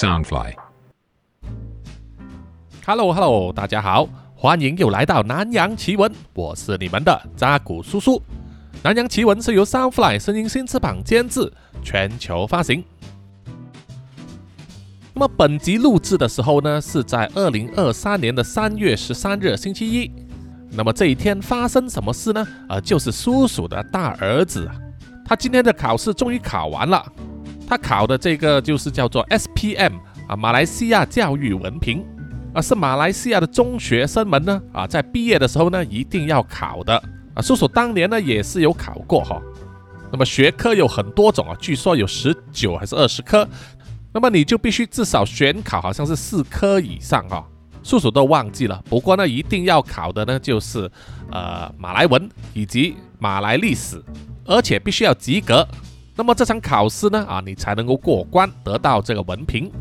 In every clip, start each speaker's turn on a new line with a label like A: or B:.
A: Soundfly。
B: Hello Hello，大家好，欢迎又来到南洋奇闻，我是你们的扎古叔叔。南洋奇闻是由 Soundfly 声音新翅膀监制，全球发行。那么本集录制的时候呢，是在二零二三年的三月十三日星期一。那么这一天发生什么事呢？呃，就是叔叔的大儿子，他今天的考试终于考完了。他考的这个就是叫做 SPM 啊，马来西亚教育文凭啊，是马来西亚的中学生们呢啊，在毕业的时候呢一定要考的啊。叔叔当年呢也是有考过哈。那么学科有很多种啊，据说有十九还是二十科。那么你就必须至少选考，好像是四科以上哈、叔叔都忘记了。不过呢，一定要考的呢就是呃马来文以及马来历史，而且必须要及格。那么这场考试呢啊，你才能够过关，得到这个文凭。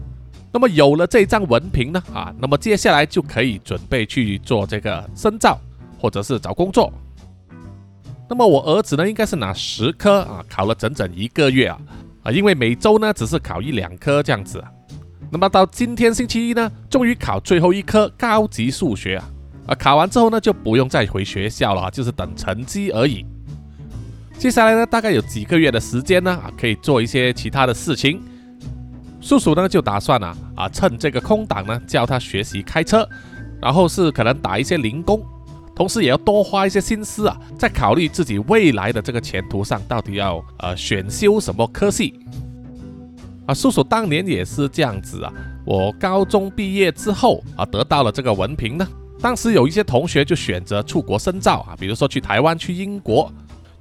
B: 那么有了这张文凭呢啊，那么接下来就可以准备去做这个深造，或者是找工作。那么我儿子呢，应该是拿十科啊，考了整整一个月啊。啊，因为每周呢只是考一两科这样子，那么到今天星期一呢，终于考最后一科高级数学啊，啊，考完之后呢就不用再回学校了，就是等成绩而已。接下来呢，大概有几个月的时间呢，啊，可以做一些其他的事情。叔叔呢就打算啊，啊，趁这个空档呢，教他学习开车，然后是可能打一些零工。同时也要多花一些心思啊，在考虑自己未来的这个前途上，到底要呃选修什么科系啊？叔叔当年也是这样子啊。我高中毕业之后啊，得到了这个文凭呢。当时有一些同学就选择出国深造啊，比如说去台湾、去英国，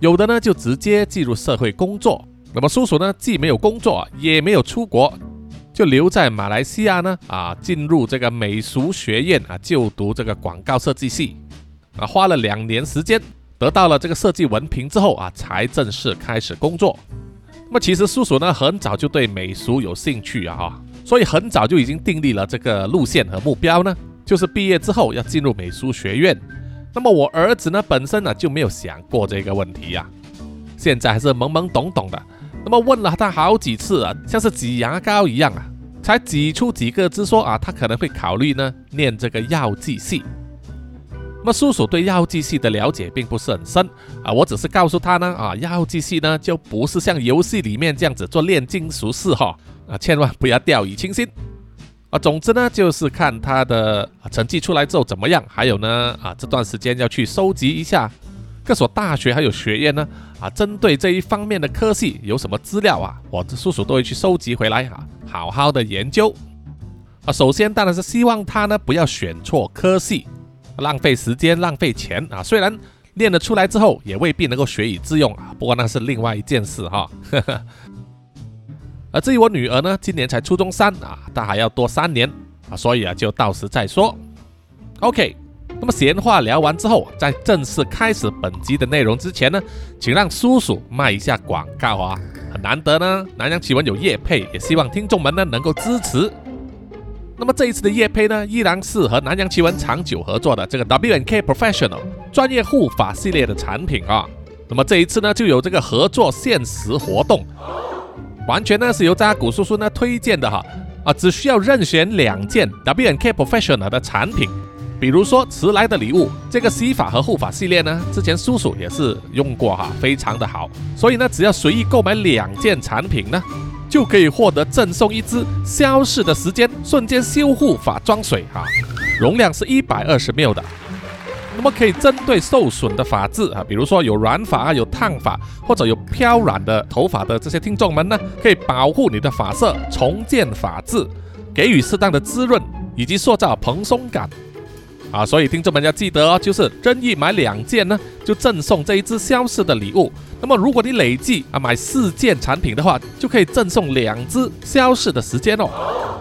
B: 有的呢就直接进入社会工作。那么叔叔呢，既没有工作，也没有出国，就留在马来西亚呢啊，进入这个美术学院啊，就读这个广告设计系。啊，花了两年时间，得到了这个设计文凭之后啊，才正式开始工作。那么其实叔叔呢，很早就对美术有兴趣啊，所以很早就已经订立了这个路线和目标呢，就是毕业之后要进入美术学院。那么我儿子呢，本身呢就没有想过这个问题呀，现在还是懵懵懂懂的。那么问了他好几次啊，像是挤牙膏一样啊，才挤出几个字说啊，他可能会考虑呢，念这个药剂系。那么叔叔对药剂系的了解并不是很深啊，我只是告诉他呢啊，药剂系呢就不是像游戏里面这样子做炼金术士哈啊，千万不要掉以轻心啊。总之呢，就是看他的成绩出来之后怎么样，还有呢啊，这段时间要去收集一下各所大学还有学院呢啊，针对这一方面的科系有什么资料啊，我的叔叔都会去收集回来啊，好好的研究啊。首先当然是希望他呢不要选错科系。浪费时间，浪费钱啊！虽然练了出来之后，也未必能够学以致用啊。不过那是另外一件事哈。而至于我女儿呢，今年才初中三啊，但还要多三年啊，所以啊，就到时再说。OK，那么闲话聊完之后，在正式开始本集的内容之前呢，请让叔叔卖一下广告啊！很难得呢，南洋奇闻有夜配，也希望听众们呢能够支持。那么这一次的夜配呢，依然是和南洋奇闻长久合作的这个 W N K Professional 专业护发系列的产品啊。那么这一次呢，就有这个合作限时活动，完全呢是由扎古叔叔呢推荐的哈啊，只需要任选两件 WNK Professional 的产品，比如说迟来的礼物这个洗发和护法系列呢，之前叔叔也是用过哈，非常的好，所以呢，只要随意购买两件产品呢。就可以获得赠送一支消逝的时间瞬间修护法妆水哈，容量是一百二十 ml 的，那么可以针对受损的发质啊，比如说有软发、有烫发或者有飘染的头发的这些听众们呢，可以保护你的发色，重建发质，给予适当的滋润以及塑造蓬松感啊，所以听众们要记得哦，就是任意买两件呢，就赠送这一支消逝的礼物。那么，如果你累计啊买四件产品的话，就可以赠送两支消逝的时间哦，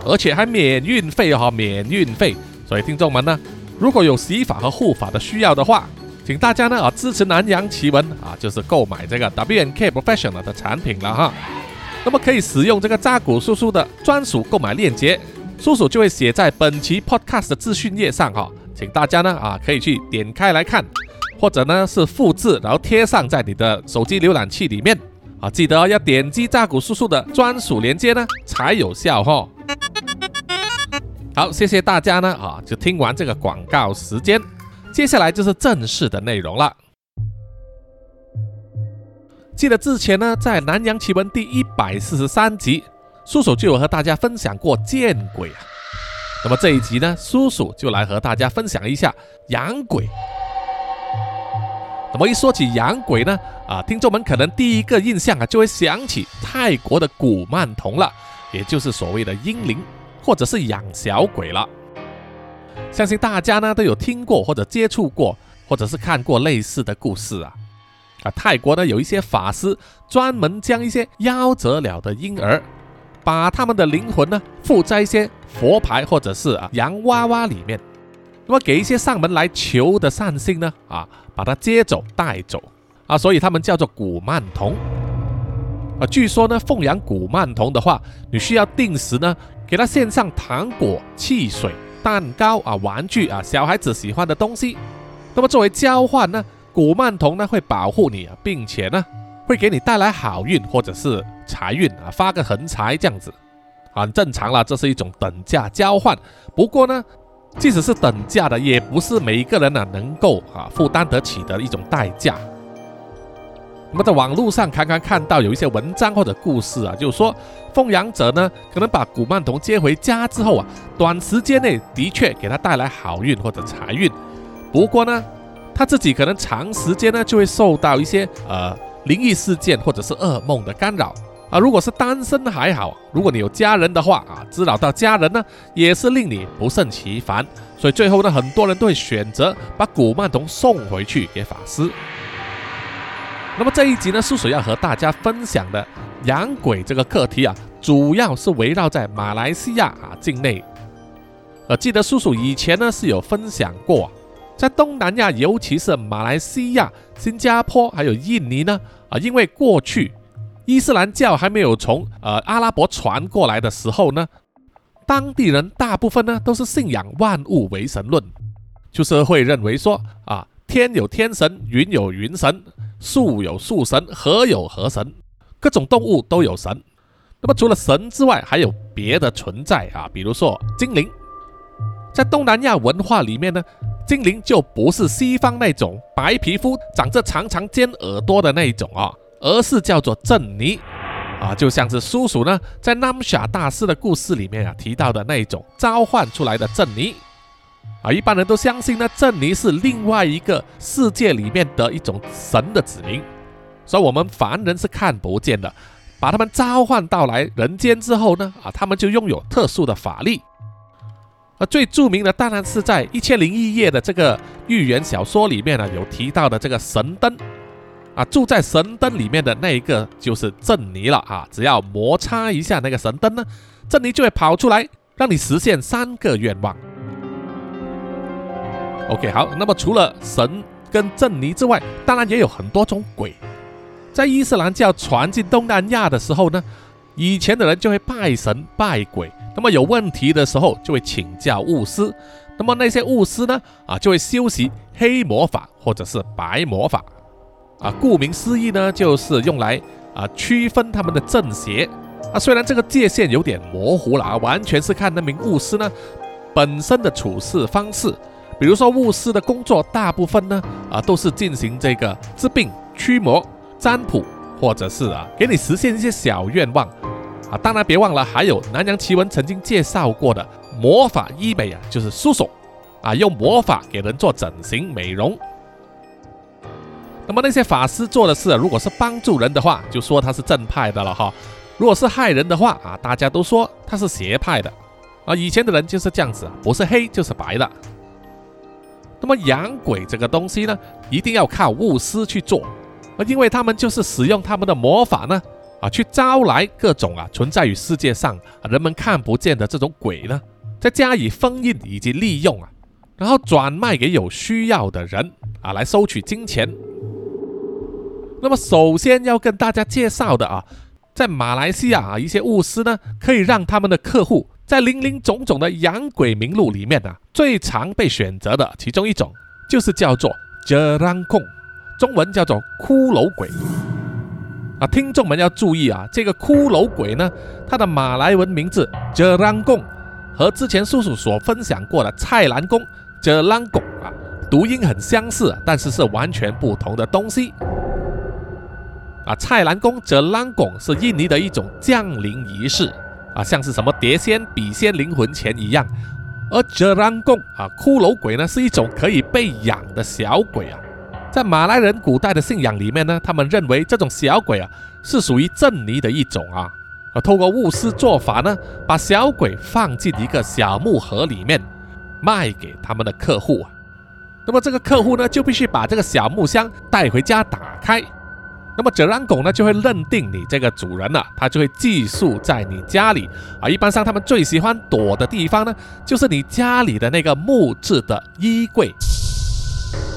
B: 而且还免运费哦，免运费。所以听众们呢，如果有洗法和护法的需要的话，请大家呢啊支持南洋奇闻啊，就是购买这个 WNK Professional 的产品了哈。那么可以使用这个扎古叔叔的专属购买链接，叔叔就会写在本期 Podcast 的资讯页上哈，请大家呢啊可以去点开来看。或者呢是复制，然后贴上在你的手机浏览器里面啊，记得要点击扎古叔叔的专属链接呢才有效哈。好，谢谢大家呢啊，就听完这个广告时间，接下来就是正式的内容了。记得之前呢，在《南洋奇闻》第一百四十三集，叔叔就有和大家分享过见鬼啊。那么这一集呢，叔叔就来和大家分享一下养鬼。那么一说起养鬼呢，啊，听众们可能第一个印象啊，就会想起泰国的古曼童了，也就是所谓的阴灵。或者是养小鬼了，相信大家呢都有听过或者接触过，或者是看过类似的故事啊。啊，泰国呢有一些法师专门将一些夭折了的婴儿，把他们的灵魂呢附在一些佛牌或者是啊洋娃娃里面，那么给一些上门来求的善心呢啊把他接走带走啊，所以他们叫做古曼童。啊，据说呢奉养古曼童的话，你需要定时呢。给他献上糖果、汽水、蛋糕啊、玩具啊，小孩子喜欢的东西。那么作为交换呢，古曼童呢会保护你，并且呢会给你带来好运或者是财运啊，发个横财这样子，很正常了。这是一种等价交换。不过呢，即使是等价的，也不是每一个人呢能够啊负担得起的一种代价。那么在网络上，常常看到有一些文章或者故事啊，就是说奉养者呢，可能把古曼童接回家之后啊，短时间内的确给他带来好运或者财运。不过呢，他自己可能长时间呢就会受到一些呃灵异事件或者是噩梦的干扰啊。如果是单身还好，如果你有家人的话啊，滋扰到家人呢，也是令你不胜其烦。所以最后呢，很多人都会选择把古曼童送回去给法师。那么这一集呢，叔叔要和大家分享的养鬼这个课题啊，主要是围绕在马来西亚啊境内。呃，记得叔叔以前呢是有分享过，在东南亚，尤其是马来西亚、新加坡还有印尼呢，啊，因为过去伊斯兰教还没有从呃阿拉伯传过来的时候呢，当地人大部分呢都是信仰万物为神论，就是会认为说啊，天有天神，云有云神。树有树神，河有河神，各种动物都有神。那么除了神之外，还有别的存在啊，比如说精灵。在东南亚文化里面呢，精灵就不是西方那种白皮肤、长着长长尖耳朵的那一种啊，而是叫做珍妮啊，就像是叔叔呢在南夏大师的故事里面啊提到的那一种召唤出来的珍妮。啊，一般人都相信呢，珍妮是另外一个世界里面的一种神的子民，所以我们凡人是看不见的。把他们召唤到来人间之后呢，啊，他们就拥有特殊的法力。而最著名的当然是在《一千零一夜》的这个寓言小说里面呢，有提到的这个神灯。啊，住在神灯里面的那一个就是珍妮了啊！只要摩擦一下那个神灯呢，珍妮就会跑出来，让你实现三个愿望。OK，好，那么除了神跟珍妮之外，当然也有很多种鬼。在伊斯兰教传进东南亚的时候呢，以前的人就会拜神拜鬼，那么有问题的时候就会请教巫师，那么那些巫师呢，啊就会修习黑魔法或者是白魔法，啊，顾名思义呢，就是用来啊区分他们的正邪。啊，虽然这个界限有点模糊了啊，完全是看那名巫师呢本身的处事方式。比如说巫师的工作，大部分呢啊都是进行这个治病、驱魔、占卜，或者是啊给你实现一些小愿望啊。当然别忘了，还有南洋奇闻曾经介绍过的魔法医美啊，就是叔手啊，用魔法给人做整形美容。那么那些法师做的事，如果是帮助人的话，就说他是正派的了哈；如果是害人的话啊，大家都说他是邪派的啊。以前的人就是这样子，不是黑就是白的。那么养鬼这个东西呢，一定要靠巫师去做，啊，因为他们就是使用他们的魔法呢，啊，去招来各种啊存在于世界上人们看不见的这种鬼呢，再加以封印以及利用啊，然后转卖给有需要的人啊，来收取金钱。那么首先要跟大家介绍的啊，在马来西亚啊，一些巫师呢，可以让他们的客户。在林林总总的养鬼名录里面呢，最常被选择的其中一种就是叫做“ a 兰控”，中文叫做“骷髅鬼”。啊，听众们要注意啊，这个骷髅鬼呢，它的马来文名字“ a 兰贡”和之前叔叔所分享过的蔡澜宫、哲兰拱啊，读音很相似，但是是完全不同的东西。啊，蔡澜宫、哲兰拱是印尼的一种降临仪式啊，像是什么碟仙、笔仙、灵魂钱一样。而哲兰贡啊，骷髅鬼呢，是一种可以被养的小鬼啊。在马来人古代的信仰里面呢，他们认为这种小鬼啊，是属于正尼的一种啊。啊，透过巫师做法呢，把小鬼放进一个小木盒里面，卖给他们的客户啊。那么这个客户呢，就必须把这个小木箱带回家打开。那么哲兰狗呢，就会认定你这个主人了，他就会寄宿在你家里啊。一般上他们最喜欢躲的地方呢，就是你家里的那个木质的衣柜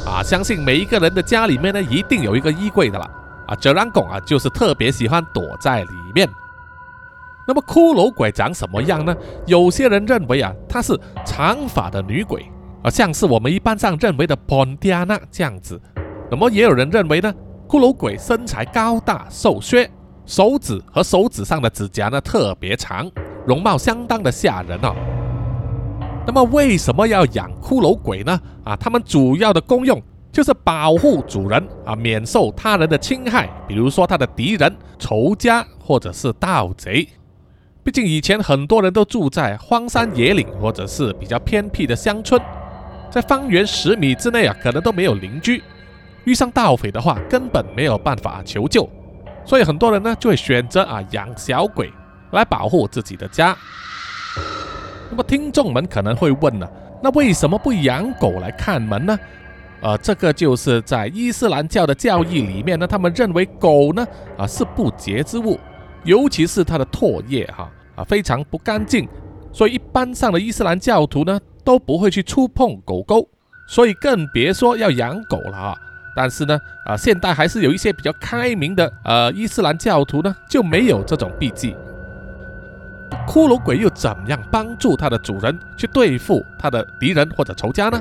B: 啊。相信每一个人的家里面呢，一定有一个衣柜的了啊。哲兰狗啊，就是特别喜欢躲在里面。那么骷髅鬼长什么样呢？有些人认为啊，它是长发的女鬼啊，像是我们一般上认为的彭迪亚娜这样子。那么也有人认为呢？骷髅鬼身材高大瘦削，手指和手指上的指甲呢特别长，容貌相当的吓人哦。那么为什么要养骷髅鬼呢？啊，它们主要的功用就是保护主人啊，免受他人的侵害，比如说他的敌人、仇家或者是盗贼。毕竟以前很多人都住在荒山野岭或者是比较偏僻的乡村，在方圆十米之内啊，可能都没有邻居。遇上盗匪的话，根本没有办法求救，所以很多人呢就会选择啊养小鬼来保护自己的家。那么听众们可能会问了，那为什么不养狗来看门呢？呃，这个就是在伊斯兰教的教义里面呢，他们认为狗呢啊是不洁之物，尤其是它的唾液哈啊非常不干净，所以一般上的伊斯兰教徒呢都不会去触碰狗狗，所以更别说要养狗了啊。但是呢，啊，现代还是有一些比较开明的呃伊斯兰教徒呢，就没有这种避忌。骷髅鬼又怎样帮助他的主人去对付他的敌人或者仇家呢？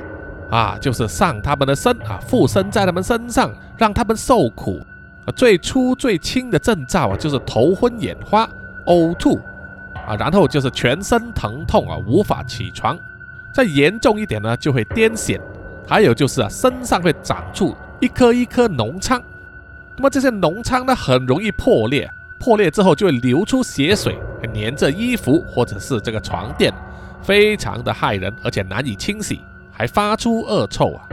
B: 啊，就是上他们的身啊，附身在他们身上，让他们受苦。最初最轻的征兆啊，就是头昏眼花、呕吐啊，然后就是全身疼痛啊，无法起床。再严重一点呢，就会癫痫，还有就是啊，身上会长出。一颗一颗脓疮，那么这些脓疮呢，很容易破裂，破裂之后就会流出血水，粘着衣服或者是这个床垫，非常的害人，而且难以清洗，还发出恶臭啊。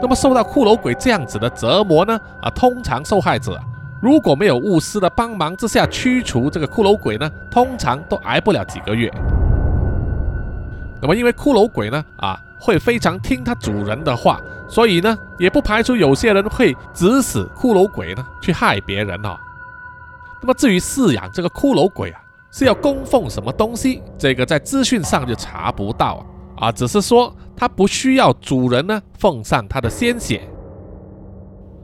B: 那么受到骷髅鬼这样子的折磨呢，啊，通常受害者如果没有巫师的帮忙之下驱除这个骷髅鬼呢，通常都挨不了几个月。那么因为骷髅鬼呢，啊。会非常听他主人的话，所以呢，也不排除有些人会指使骷髅鬼呢去害别人哦。那么至于饲养这个骷髅鬼啊，是要供奉什么东西？这个在资讯上就查不到啊，只是说它不需要主人呢奉上他的鲜血，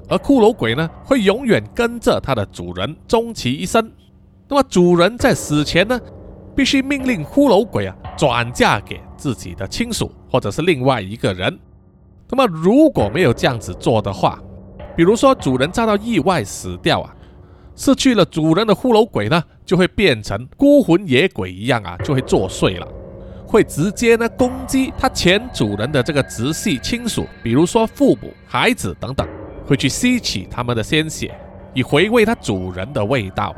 B: 而骷髅鬼呢会永远跟着它的主人终其一生。那么主人在死前呢，必须命令骷髅鬼啊转嫁给。自己的亲属或者是另外一个人，那么如果没有这样子做的话，比如说主人遭到意外死掉啊，失去了主人的骷髅鬼呢，就会变成孤魂野鬼一样啊，就会作祟了，会直接呢攻击他前主人的这个直系亲属，比如说父母、孩子等等，会去吸取他们的鲜血，以回味他主人的味道。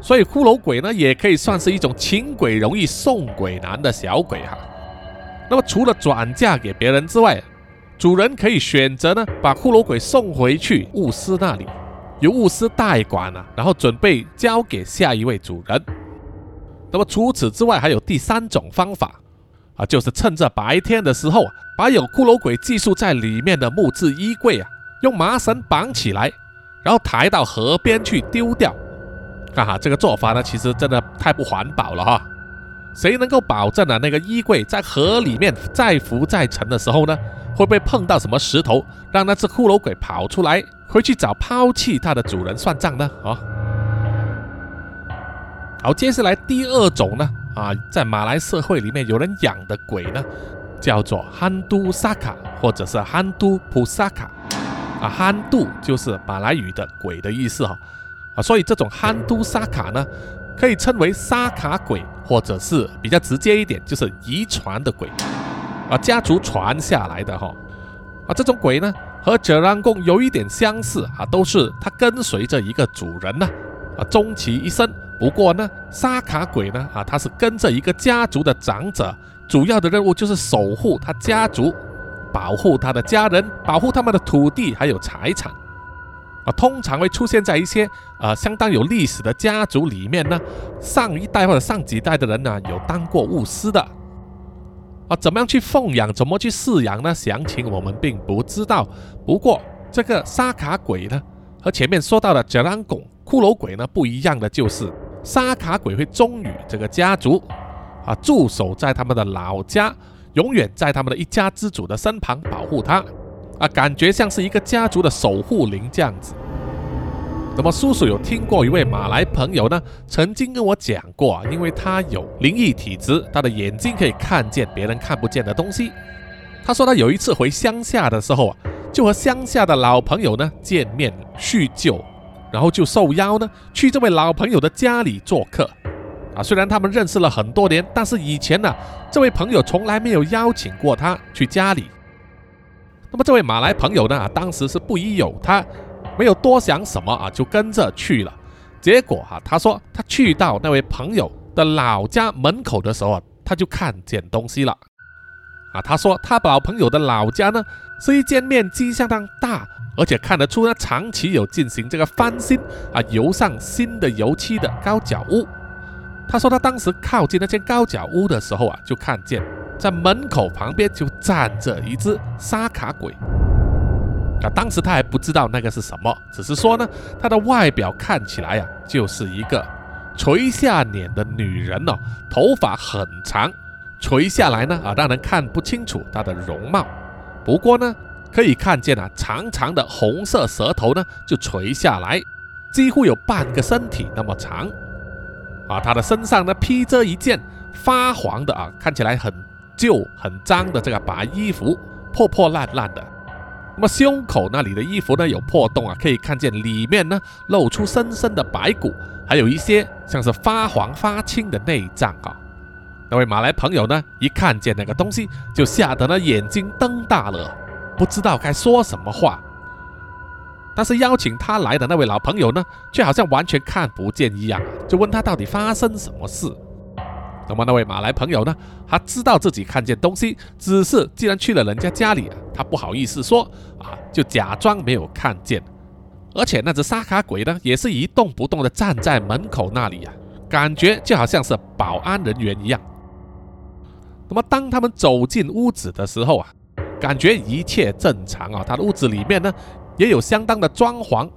B: 所以骷髅鬼呢，也可以算是一种请鬼容易送鬼难的小鬼哈。那么除了转嫁给别人之外，主人可以选择呢，把骷髅鬼送回去巫师那里，由巫师代管啊，然后准备交给下一位主人。那么除此之外，还有第三种方法啊，就是趁着白天的时候，把有骷髅鬼寄宿在里面的木质衣柜啊，用麻绳绑起来，然后抬到河边去丢掉。哈哈，这个做法呢，其实真的太不环保了哈。谁能够保证啊，那个衣柜在河里面再浮再沉的时候呢，会不会碰到什么石头，让那只骷髅鬼跑出来，回去找抛弃它的主人算账呢？啊，好，接下来第二种呢，啊，在马来社会里面有人养的鬼呢，叫做憨都萨卡或者是憨都普萨卡。啊，憨都就是马来语的鬼的意思哈。啊，所以这种憨都沙卡呢，可以称为沙卡鬼，或者是比较直接一点，就是遗传的鬼，啊，家族传下来的哈，啊，这种鬼呢和哲兰贡有一点相似啊，都是他跟随着一个主人呢，啊，终其一生。不过呢，沙卡鬼呢，啊，他是跟着一个家族的长者，主要的任务就是守护他家族，保护他的家人，保护他们的土地还有财产。啊，通常会出现在一些呃相当有历史的家族里面呢。上一代或者上几代的人呢，有当过巫师的。啊，怎么样去奉养，怎么去饲养呢？详情我们并不知道。不过这个沙卡鬼呢，和前面说到的杰兰拱骷髅鬼呢不一样的就是，沙卡鬼会忠于这个家族，啊，驻守在他们的老家，永远在他们的一家之主的身旁保护他。啊，感觉像是一个家族的守护灵这样子。那么叔叔有听过一位马来朋友呢，曾经跟我讲过啊，因为他有灵异体质，他的眼睛可以看见别人看不见的东西。他说他有一次回乡下的时候啊，就和乡下的老朋友呢见面叙旧，然后就受邀呢去这位老朋友的家里做客。啊，虽然他们认识了很多年，但是以前呢，这位朋友从来没有邀请过他去家里。那么这位马来朋友呢，当时是不疑有他，没有多想什么啊，就跟着去了。结果哈，他说他去到那位朋友的老家门口的时候啊，他就看见东西了。啊，他说他老朋友的老家呢，是一间面积相当大，而且看得出呢，长期有进行这个翻新啊，油上新的油漆的高脚屋。他说他当时靠近那间高脚屋的时候啊，就看见。在门口旁边就站着一只沙卡鬼，啊，当时他还不知道那个是什么，只是说呢，他的外表看起来啊，就是一个垂下脸的女人哦，头发很长，垂下来呢，啊，让人看不清楚她的容貌。不过呢，可以看见啊，长长的红色舌头呢，就垂下来，几乎有半个身体那么长。啊，她的身上呢，披着一件发黄的啊，看起来很。旧很脏的这个白衣服，破破烂烂的。那么胸口那里的衣服呢有破洞啊，可以看见里面呢露出深深的白骨，还有一些像是发黄发青的内脏啊。那位马来朋友呢一看见那个东西，就吓得呢眼睛瞪大了，不知道该说什么话。但是邀请他来的那位老朋友呢，却好像完全看不见一样，就问他到底发生什么事。那么那位马来朋友呢？他知道自己看见东西，只是既然去了人家家里，他不好意思说啊，就假装没有看见。而且那只沙卡鬼呢，也是一动不动的站在门口那里呀，感觉就好像是保安人员一样。那么当他们走进屋子的时候啊，感觉一切正常啊。他的屋子里面呢，也有相当的装潢，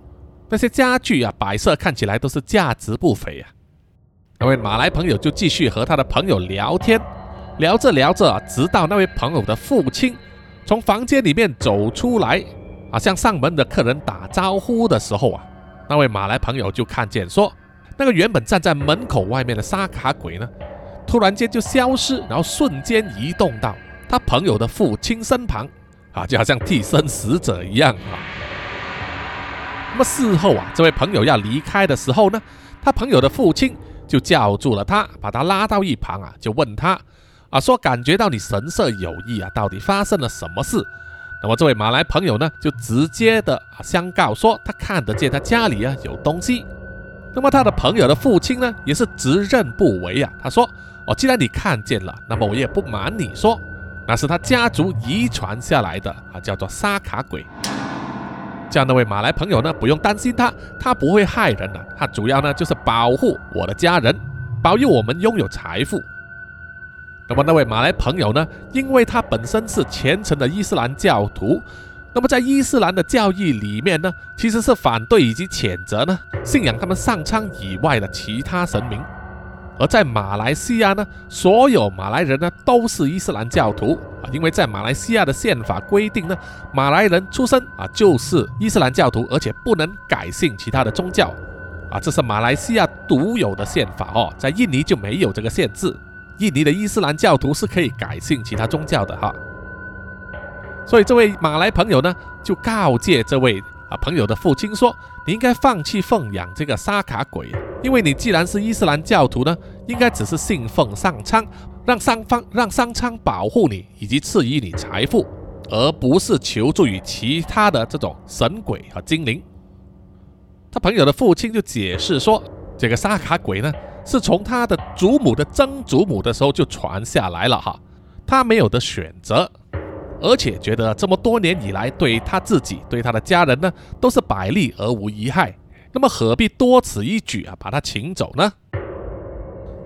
B: 那些家具啊摆设看起来都是价值不菲啊。那位马来朋友就继续和他的朋友聊天，聊着聊着，直到那位朋友的父亲从房间里面走出来，啊，向上门的客人打招呼的时候啊，那位马来朋友就看见说，那个原本站在门口外面的沙卡鬼呢，突然间就消失，然后瞬间移动到他朋友的父亲身旁，啊，就好像替身使者一样啊。那么事后啊，这位朋友要离开的时候呢，他朋友的父亲。就叫住了他，把他拉到一旁啊，就问他啊，说感觉到你神色有异啊，到底发生了什么事？那么这位马来朋友呢，就直接的啊相告说，他看得见他家里啊有东西。那么他的朋友的父亲呢，也是直认不讳啊，他说哦，既然你看见了，那么我也不瞒你说，那是他家族遗传下来的啊，叫做沙卡鬼。这样那位马来朋友呢，不用担心他，他不会害人的，他主要呢就是保护我的家人，保佑我们拥有财富。那么那位马来朋友呢，因为他本身是虔诚的伊斯兰教徒，那么在伊斯兰的教义里面呢，其实是反对以及谴责呢信仰他们上苍以外的其他神明。而在马来西亚呢，所有马来人呢都是伊斯兰教徒啊，因为在马来西亚的宪法规定呢，马来人出生啊就是伊斯兰教徒，而且不能改信其他的宗教啊，这是马来西亚独有的宪法哦，在印尼就没有这个限制，印尼的伊斯兰教徒是可以改信其他宗教的哈。所以这位马来朋友呢，就告诫这位啊，朋友的父亲说：“你应该放弃奉养这个沙卡鬼，因为你既然是伊斯兰教徒呢，应该只是信奉上苍，让上方让上苍保护你以及赐予你财富，而不是求助于其他的这种神鬼和精灵。”他朋友的父亲就解释说：“这个沙卡鬼呢，是从他的祖母的曾祖母的时候就传下来了哈，他没有的选择。”而且觉得这么多年以来，对他自己、对他的家人呢，都是百利而无一害。那么何必多此一举啊，把他请走呢？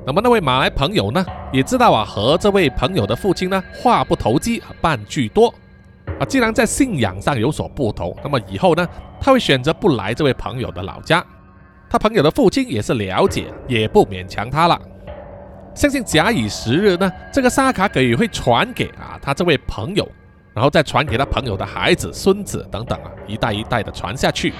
B: 那么那位马来朋友呢，也知道啊，和这位朋友的父亲呢，话不投机半句多啊。既然在信仰上有所不同，那么以后呢，他会选择不来这位朋友的老家。他朋友的父亲也是了解，也不勉强他了。相信假以时日呢，这个沙卡鬼也会传给啊他这位朋友。然后再传给他朋友的孩子、孙子等等啊，一代一代的传下去。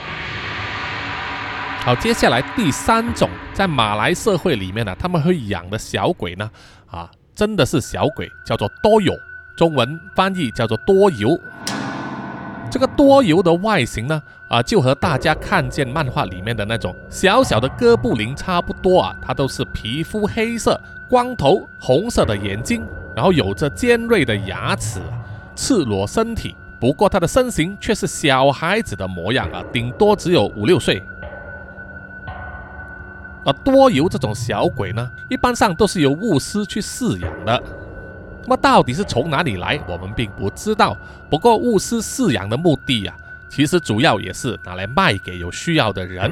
B: 好，接下来第三种，在马来社会里面呢，他们会养的小鬼呢，啊，真的是小鬼，叫做多有，中文翻译叫做多油。这个多油的外形呢，啊，就和大家看见漫画里面的那种小小的哥布林差不多啊，它都是皮肤黑色、光头、红色的眼睛，然后有着尖锐的牙齿。赤裸身体，不过他的身形却是小孩子的模样啊，顶多只有五六岁。而多油这种小鬼呢，一般上都是由巫师去饲养的。那么到底是从哪里来，我们并不知道。不过巫师饲养的目的呀，其实主要也是拿来卖给有需要的人。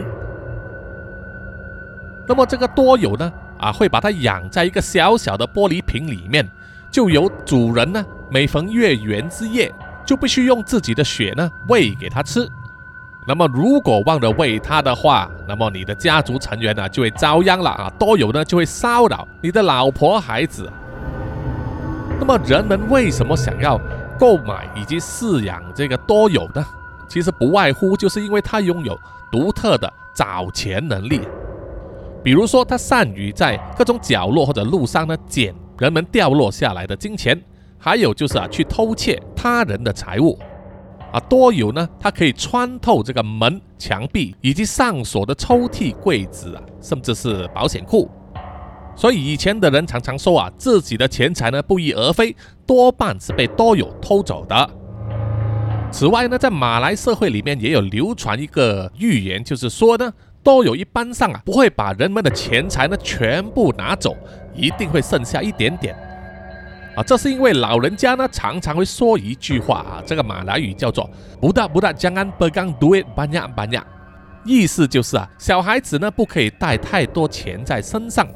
B: 那么这个多油呢，啊，会把它养在一个小小的玻璃瓶里面，就由主人呢。每逢月圆之夜，就必须用自己的血呢喂给他吃。那么如果忘了喂他的话，那么你的家族成员呢就会遭殃了啊！多有呢就会骚扰你的老婆孩子。那么人们为什么想要购买以及饲养这个多有呢？其实不外乎就是因为他拥有独特的找钱能力。比如说，他善于在各种角落或者路上呢捡人们掉落下来的金钱。还有就是啊，去偷窃他人的财物，啊，多有呢，它可以穿透这个门、墙壁以及上锁的抽屉、柜子啊，甚至是保险库。所以以前的人常常说啊，自己的钱财呢不翼而飞，多半是被多有偷走的。此外呢，在马来社会里面也有流传一个预言，就是说呢，多有一般上啊不会把人们的钱财呢全部拿走，一定会剩下一点点。啊，这是因为老人家呢常常会说一句话啊，这个马来语叫做“不大不大将安不刚 do it 班亚班亚”，意思就是啊，小孩子呢不可以带太多钱在身上，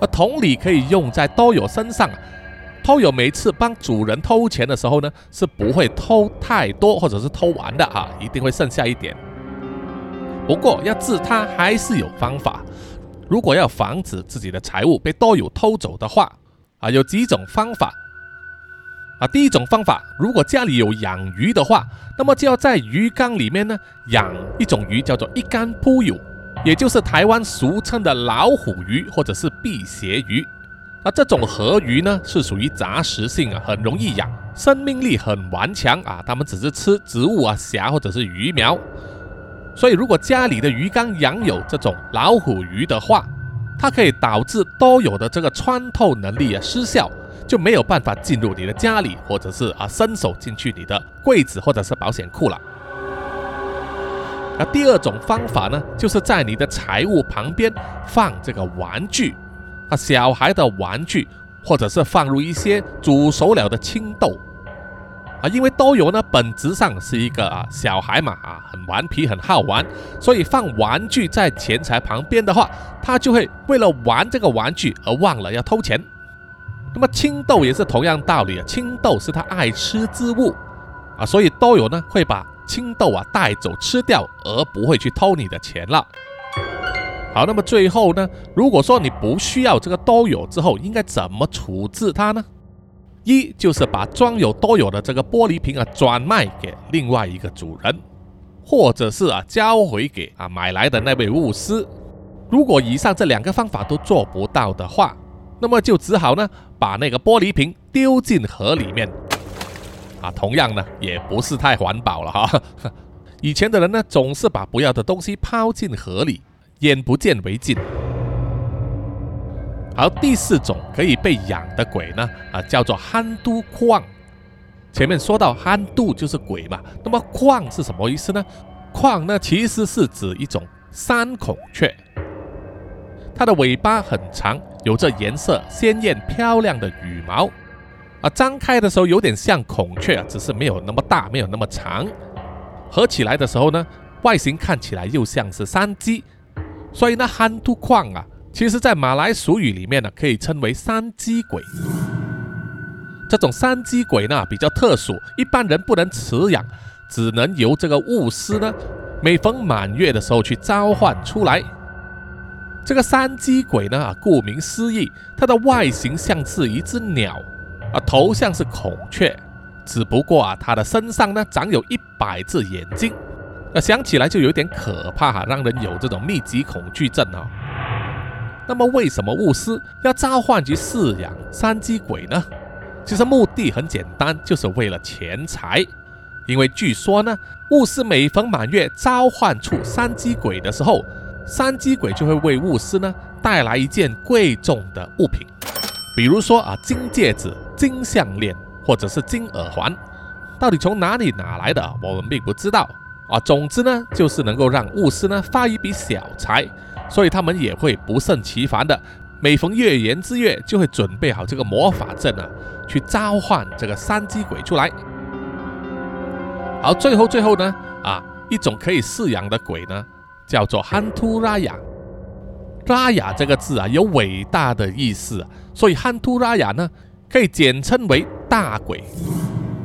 B: 而同理可以用在多友身上。啊偷友每次帮主人偷钱的时候呢，是不会偷太多或者是偷完的啊，一定会剩下一点。不过要治它还是有方法，如果要防止自己的财物被多友偷走的话。啊，有几种方法啊。第一种方法，如果家里有养鱼的话，那么就要在鱼缸里面呢养一种鱼，叫做一竿扑友，也就是台湾俗称的老虎鱼或者是辟邪鱼。那这种河鱼呢是属于杂食性啊，很容易养，生命力很顽强啊。它们只是吃植物啊、虾或者是鱼苗。所以如果家里的鱼缸养有这种老虎鱼的话，它可以导致多有的这个穿透能力啊失效，就没有办法进入你的家里，或者是啊伸手进去你的柜子或者是保险库了。那第二种方法呢，就是在你的财物旁边放这个玩具啊，小孩的玩具，或者是放入一些煮熟了的青豆。啊，因为都有呢，本质上是一个啊小孩嘛，啊很顽皮，很好玩，所以放玩具在钱财旁边的话，他就会为了玩这个玩具而忘了要偷钱。那么青豆也是同样道理啊，青豆是他爱吃之物啊，所以都有呢会把青豆啊带走吃掉，而不会去偷你的钱了。好，那么最后呢，如果说你不需要这个都有之后，应该怎么处置它呢？一就是把装有多有的这个玻璃瓶啊转卖给另外一个主人，或者是啊交回给啊买来的那位巫师。如果以上这两个方法都做不到的话，那么就只好呢把那个玻璃瓶丢进河里面。啊，同样呢也不是太环保了哈。以前的人呢，总是把不要的东西抛进河里，眼不见为净。好，第四种可以被养的鬼呢，啊，叫做憨都矿。前面说到憨都就是鬼嘛，那么矿是什么意思呢？矿呢，其实是指一种山孔雀，它的尾巴很长，有着颜色鲜艳漂亮的羽毛，啊，张开的时候有点像孔雀啊，只是没有那么大，没有那么长。合起来的时候呢，外形看起来又像是山鸡，所以呢，憨都矿啊。其实，在马来俗语里面呢，可以称为山鸡鬼。这种山鸡鬼呢，比较特殊，一般人不能饲养，只能由这个巫师呢，每逢满月的时候去召唤出来。这个山鸡鬼呢，顾名思义，它的外形像是一只鸟，啊，头像是孔雀，只不过啊，它的身上呢，长有一百只眼睛，那想起来就有点可怕哈，让人有这种密集恐惧症啊。那么，为什么巫师要召唤及饲养山鸡鬼呢？其实目的很简单，就是为了钱财。因为据说呢，巫师每逢满月召唤出山鸡鬼的时候，山鸡鬼就会为巫师呢带来一件贵重的物品，比如说啊金戒指、金项链或者是金耳环。到底从哪里拿来的，我们并不知道啊。总之呢，就是能够让巫师呢发一笔小财。所以他们也会不胜其烦的，每逢月圆之月，就会准备好这个魔法阵啊，去召唤这个山鸡鬼出来。好，最后最后呢，啊，一种可以饲养的鬼呢，叫做憨突拉雅。拉雅这个字啊，有伟大的意思，所以憨突拉雅呢，可以简称为大鬼。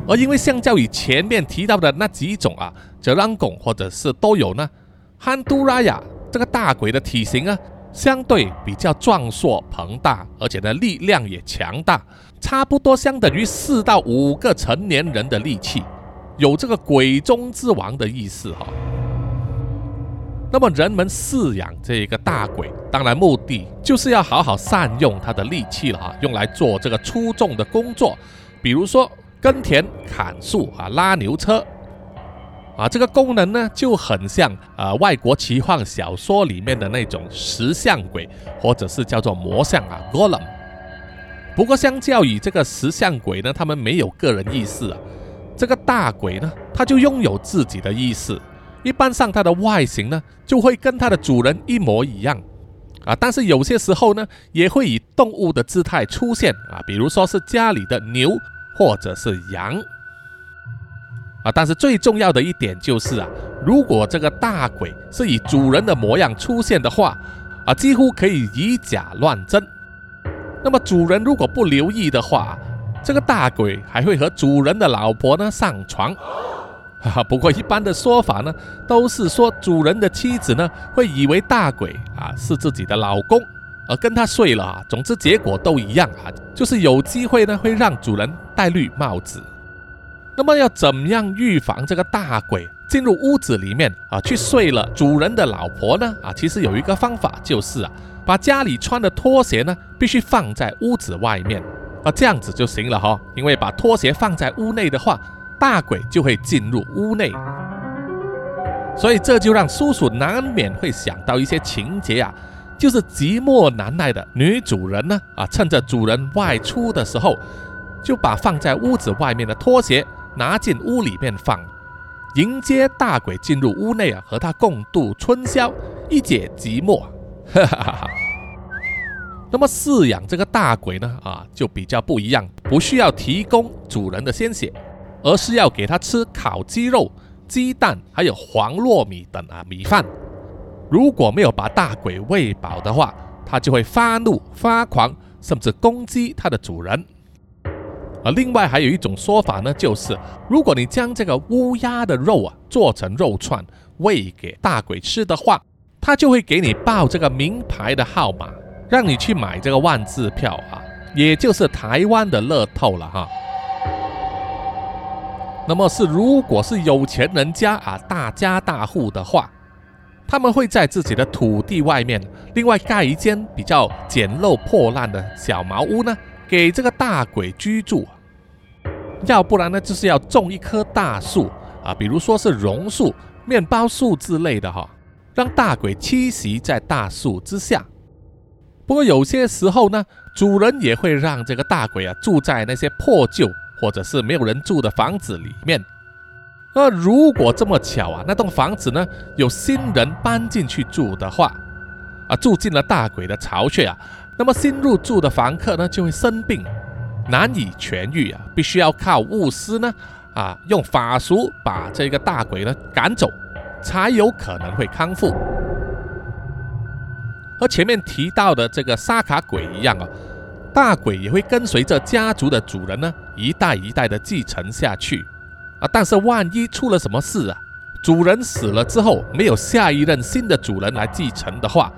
B: 而因为相较于前面提到的那几种啊，折让拱或者是都有呢，憨突拉雅。这个大鬼的体型啊，相对比较壮硕庞大，而且呢力量也强大，差不多相等于四到五个成年人的力气，有这个鬼中之王的意思哈。那么人们饲养这个大鬼，当然目的就是要好好善用它的力气了哈，用来做这个粗重的工作，比如说耕田、砍树啊、拉牛车。啊，这个功能呢就很像啊外国奇幻小说里面的那种石像鬼，或者是叫做魔像啊 Golem。不过相较于这个石像鬼呢，他们没有个人意识啊。这个大鬼呢，它就拥有自己的意识。一般上它的外形呢就会跟它的主人一模一样啊，但是有些时候呢也会以动物的姿态出现啊，比如说是家里的牛或者是羊。啊，但是最重要的一点就是啊，如果这个大鬼是以主人的模样出现的话，啊，几乎可以以假乱真。那么主人如果不留意的话，这个大鬼还会和主人的老婆呢上床。哈哈，不过一般的说法呢，都是说主人的妻子呢会以为大鬼啊是自己的老公，而跟他睡了啊。总之结果都一样啊，就是有机会呢会让主人戴绿帽子。那么要怎么样预防这个大鬼进入屋子里面啊，去睡了主人的老婆呢？啊，其实有一个方法，就是啊，把家里穿的拖鞋呢，必须放在屋子外面啊，这样子就行了哈。因为把拖鞋放在屋内的话，大鬼就会进入屋内。所以这就让叔叔难免会想到一些情节啊，就是寂寞难耐的女主人呢，啊，趁着主人外出的时候，就把放在屋子外面的拖鞋。拿进屋里面放，迎接大鬼进入屋内啊，和他共度春宵，一解寂寞。哈哈哈哈那么饲养这个大鬼呢，啊，就比较不一样，不需要提供主人的鲜血，而是要给他吃烤鸡肉、鸡蛋，还有黄糯米等啊米饭。如果没有把大鬼喂饱的话，他就会发怒、发狂，甚至攻击他的主人。而另外还有一种说法呢，就是如果你将这个乌鸦的肉啊做成肉串喂给大鬼吃的话，他就会给你报这个名牌的号码，让你去买这个万字票啊，也就是台湾的乐透了哈。那么是如果是有钱人家啊大家大户的话，他们会在自己的土地外面另外盖一间比较简陋破烂的小茅屋呢。给这个大鬼居住，要不然呢，就是要种一棵大树啊，比如说是榕树，面包树之类的哈，让大鬼栖息在大树之下。不过有些时候呢，主人也会让这个大鬼啊住在那些破旧或者是没有人住的房子里面。那如果这么巧啊，那栋房子呢有新人搬进去住的话，啊住进了大鬼的巢穴啊，那么新入住的房客呢就会生病，难以痊愈啊，必须要靠巫师呢啊用法术把这个大鬼呢赶走，才有可能会康复。和前面提到的这个沙卡鬼一样啊，大鬼也会跟随着家族的主人呢，一代一代的继承下去啊。但是万一出了什么事啊，主人死了之后没有下一任新的主人来继承的话，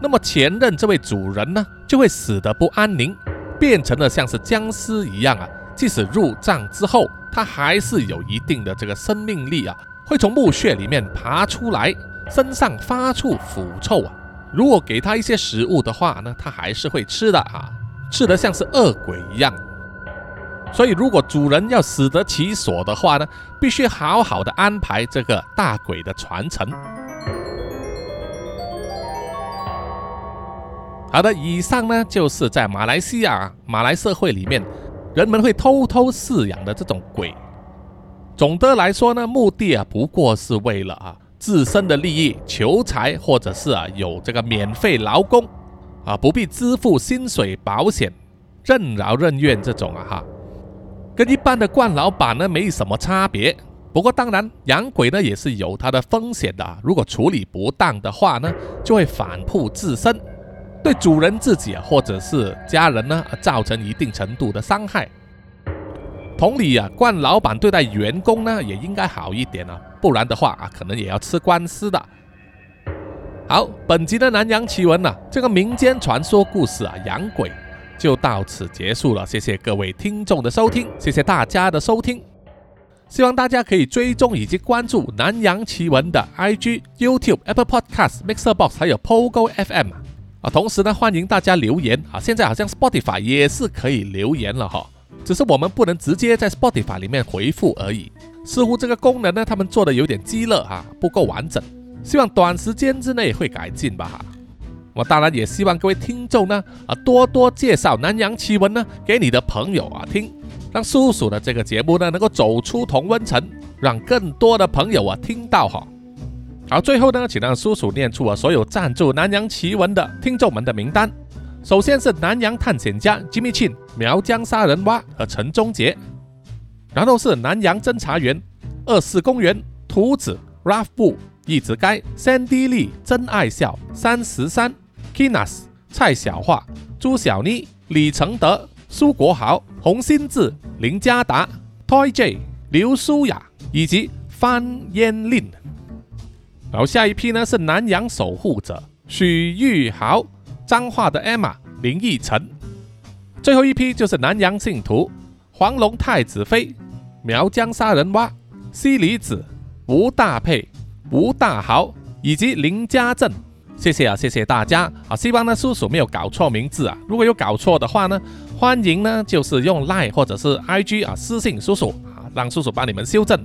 B: 那么前任这位主人呢，就会死得不安宁，变成了像是僵尸一样啊。即使入葬之后，他还是有一定的这个生命力啊，会从墓穴里面爬出来，身上发出腐臭啊。如果给他一些食物的话呢，他还是会吃的啊，吃得像是恶鬼一样。所以，如果主人要死得其所的话呢，必须好好的安排这个大鬼的传承。好的，以上呢就是在马来西亚马来社会里面，人们会偷偷饲养的这种鬼。总的来说呢，目的啊不过是为了啊。自身的利益、求财，或者是啊有这个免费劳工啊，不必支付薪水、保险，任劳任怨这种啊哈，跟一般的惯老板呢没什么差别。不过当然，养鬼呢也是有它的风险的，啊如果处理不当的话呢，就会反扑自身，对主人自己啊或者是家人呢造成一定程度的伤害。同理啊，惯老板对待员工呢，也应该好一点啊，不然的话啊，可能也要吃官司的。好，本集的南洋奇闻呢，这个民间传说故事啊，养鬼就到此结束了。谢谢各位听众的收听，谢谢大家的收听。希望大家可以追踪以及关注南洋奇闻的 IG、YouTube、Apple Podcast、Mixer Box 还有 Pogo FM 啊。同时呢，欢迎大家留言啊，现在好像 Spotify 也是可以留言了哈。只是我们不能直接在 Spotify 里面回复而已，似乎这个功能呢，他们做的有点鸡肋啊，不够完整。希望短时间之内会改进吧。我当然也希望各位听众呢啊多多介绍南洋奇闻呢给你的朋友啊听，让叔叔的这个节目呢能够走出同温层，让更多的朋友啊听到哈。好，最后呢，请让叔叔念出我所有赞助南洋奇闻的听众们的名单。首先是南洋探险家 Jimmy Chin、苗疆杀人蛙和陈忠杰，然后是南洋侦查员二四公园图子 Ralph 布一直该 Sandy Lee 真爱笑三十三 Kinas 蔡小桦朱小妮李承德苏国豪洪新志林家达 Toy J 刘舒雅以及范嫣令。然后下一批呢是南洋守护者许玉豪。脏话的 Emma 林奕晨，最后一批就是南洋信徒黄龙太子妃苗疆杀人蛙西离子吴大佩吴大豪以及林家正，谢谢啊，谢谢大家啊！希望呢叔叔没有搞错名字啊，如果有搞错的话呢，欢迎呢就是用 Line 或者是 IG 啊私信叔叔啊，让叔叔帮你们修正。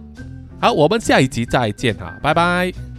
B: 好，我们下一集再见啊，拜拜。